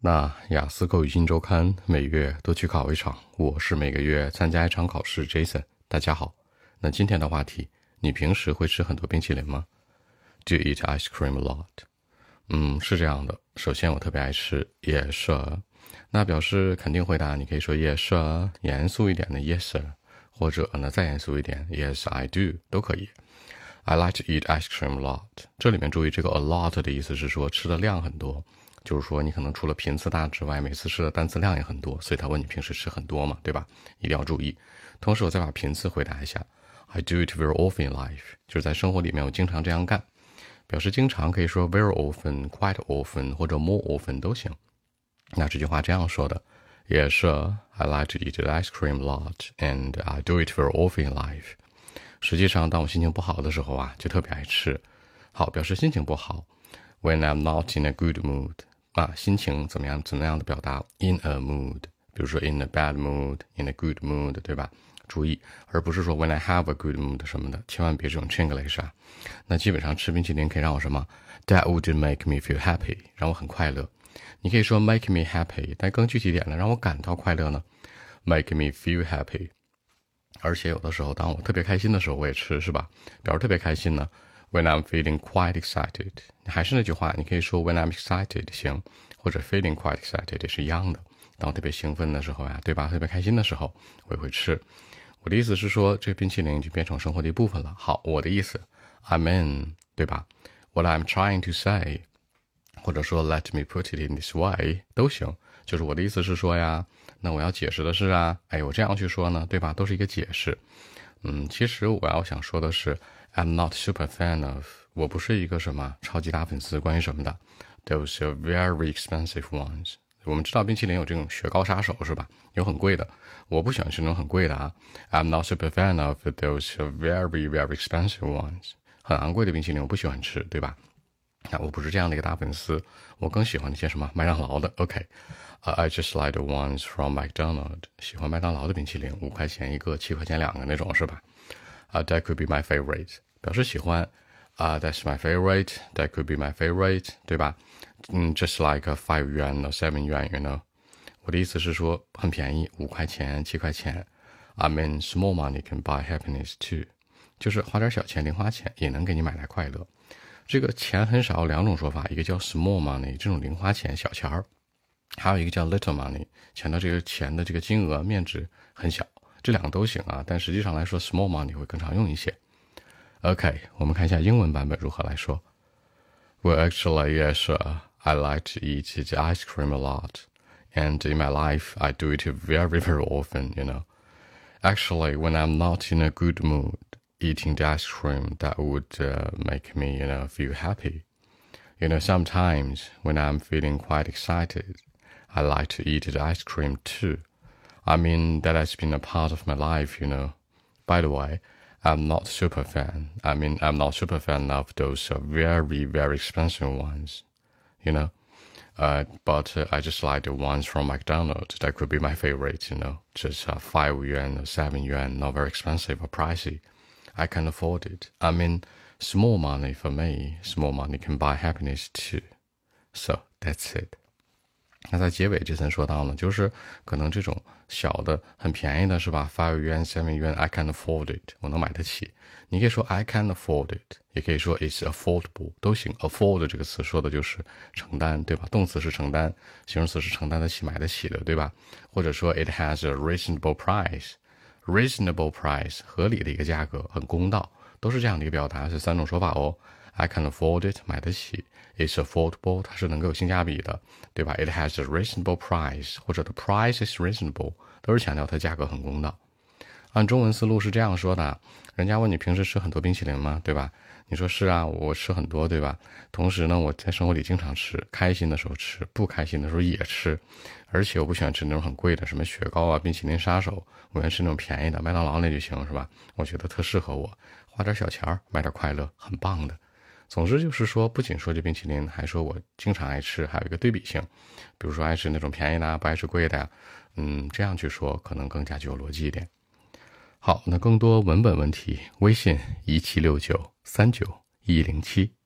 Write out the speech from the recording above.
那雅思口语新周刊每月都去考一场，我是每个月参加一场考试。Jason，大家好。那今天的话题，你平时会吃很多冰淇淋吗？Do you eat ice cream a lot？嗯，是这样的。首先，我特别爱吃，Yes。那表示肯定回答，你可以说 Yes。严肃一点的 Yes，或者呢再严肃一点，Yes，I do 都可以。I like to eat ice cream a lot。这里面注意，这个 a lot 的意思是说吃的量很多。就是说，你可能除了频次大之外，每次吃的单词量也很多，所以他问你平时吃很多嘛，对吧？一定要注意。同时，我再把频次回答一下：I do it very often in life，就是在生活里面我经常这样干。表示经常可以说 very often、quite often 或者 more often 都行。那这句话这样说的：Yes, I like to eat ice cream a lot, and I do it very often in life。实际上，当我心情不好的时候啊，就特别爱吃。好，表示心情不好：When I'm not in a good mood。啊，心情怎么样？怎么样的表达？In a mood，比如说 in a bad mood，in a good mood，对吧？注意，而不是说 when I have a good mood 什么的，千万别这种 Chinglish 啊。那基本上吃冰淇淋可以让我什么？That would make me feel happy，让我很快乐。你可以说 make me happy，但更具体点呢，让我感到快乐呢？Make me feel happy。而且有的时候，当我特别开心的时候，我也吃，是吧？表示特别开心呢。When I'm feeling quite excited，还是那句话，你可以说 When I'm excited 行，或者 feeling quite excited 也是一样的。当我特别兴奋的时候呀，对吧？特别开心的时候，我也会吃。我的意思是说，这个冰淇淋就变成生活的一部分了。好，我的意思，I mean，对吧？What I'm trying to say，或者说 Let me put it in this way 都行。就是我的意思是说呀，那我要解释的是啊，哎，我这样去说呢，对吧？都是一个解释。嗯，其实我要想说的是。I'm not super fan of，我不是一个什么超级大粉丝。关于什么的？Those are very expensive ones。我们知道冰淇淋有这种雪糕杀手是吧？有很贵的，我不喜欢吃那种很贵的啊。I'm not super fan of those very very expensive ones。很昂贵的冰淇淋我不喜欢吃，对吧？那我不是这样的一个大粉丝，我更喜欢那些什么麦当劳的。OK，I just like the ones from McDonald。喜欢麦当劳的冰淇淋，五块钱一个，七块钱两个那种是吧？啊，That could be my favorite，表示喜欢。啊，That's my favorite，That could be my favorite，对吧？嗯，Just like a five yuan or seven yuan，you know。我的意思是说很便宜，五块钱、七块钱。I mean small money can buy happiness too，就是花点小钱、零花钱也能给你买来快乐。这个钱很少，两种说法，一个叫 small money，这种零花钱、小钱儿；还有一个叫 little money，钱的这个钱的这个金额面值很小。这两个都行啊，但实际上来说，small money 会更常用一些。OK，我们看一下英文版本如何来说。Well, actually, yes, I like to eat the ice cream a lot, and in my life, I do it very, very often. You know, actually, when I'm not in a good mood, eating the ice cream that would uh, make me, you know, feel happy. You know, sometimes when I'm feeling quite excited, I like to eat the ice cream too. I mean, that has been a part of my life, you know. By the way, I'm not super fan. I mean, I'm not super fan of those uh, very, very expensive ones, you know. Uh, but uh, I just like the ones from McDonald's. That could be my favorite, you know. Just uh, 5 yuan or 7 yuan, not very expensive or pricey. I can afford it. I mean, small money for me, small money can buy happiness too. So that's it. 那在结尾这层说到呢，就是可能这种小的很便宜的是吧？Five yuan, seven yuan, I can afford it，我能买得起。你可以说 I can afford it，也可以说 It's affordable，都行。Afford 这个词说的就是承担，对吧？动词是承担，形容词是承担得起、买得起的，对吧？或者说 It has a reasonable Reasonable price 合理的一个价格，很公道，都是这样的一个表达，是三种说法哦。I can afford it，买得起。It's affordable，它是能够有性价比的，对吧？It has a reasonable price，或者 the price is reasonable，都是强调它价格很公道。按中文思路是这样说的：人家问你平时吃很多冰淇淋吗？对吧？你说是啊，我吃很多，对吧？同时呢，我在生活里经常吃，开心的时候吃，不开心的时候也吃。而且我不喜欢吃那种很贵的，什么雪糕啊、冰淇淋杀手，我愿意吃那种便宜的，麦当劳那就行，是吧？我觉得特适合我，花点小钱买点快乐，很棒的。总之就是说，不仅说这冰淇淋，还说我经常爱吃，还有一个对比性，比如说爱吃那种便宜的，不爱吃贵的呀。嗯，这样去说可能更加具有逻辑一点。好，那更多文本问题，微信一七六九三九一零七。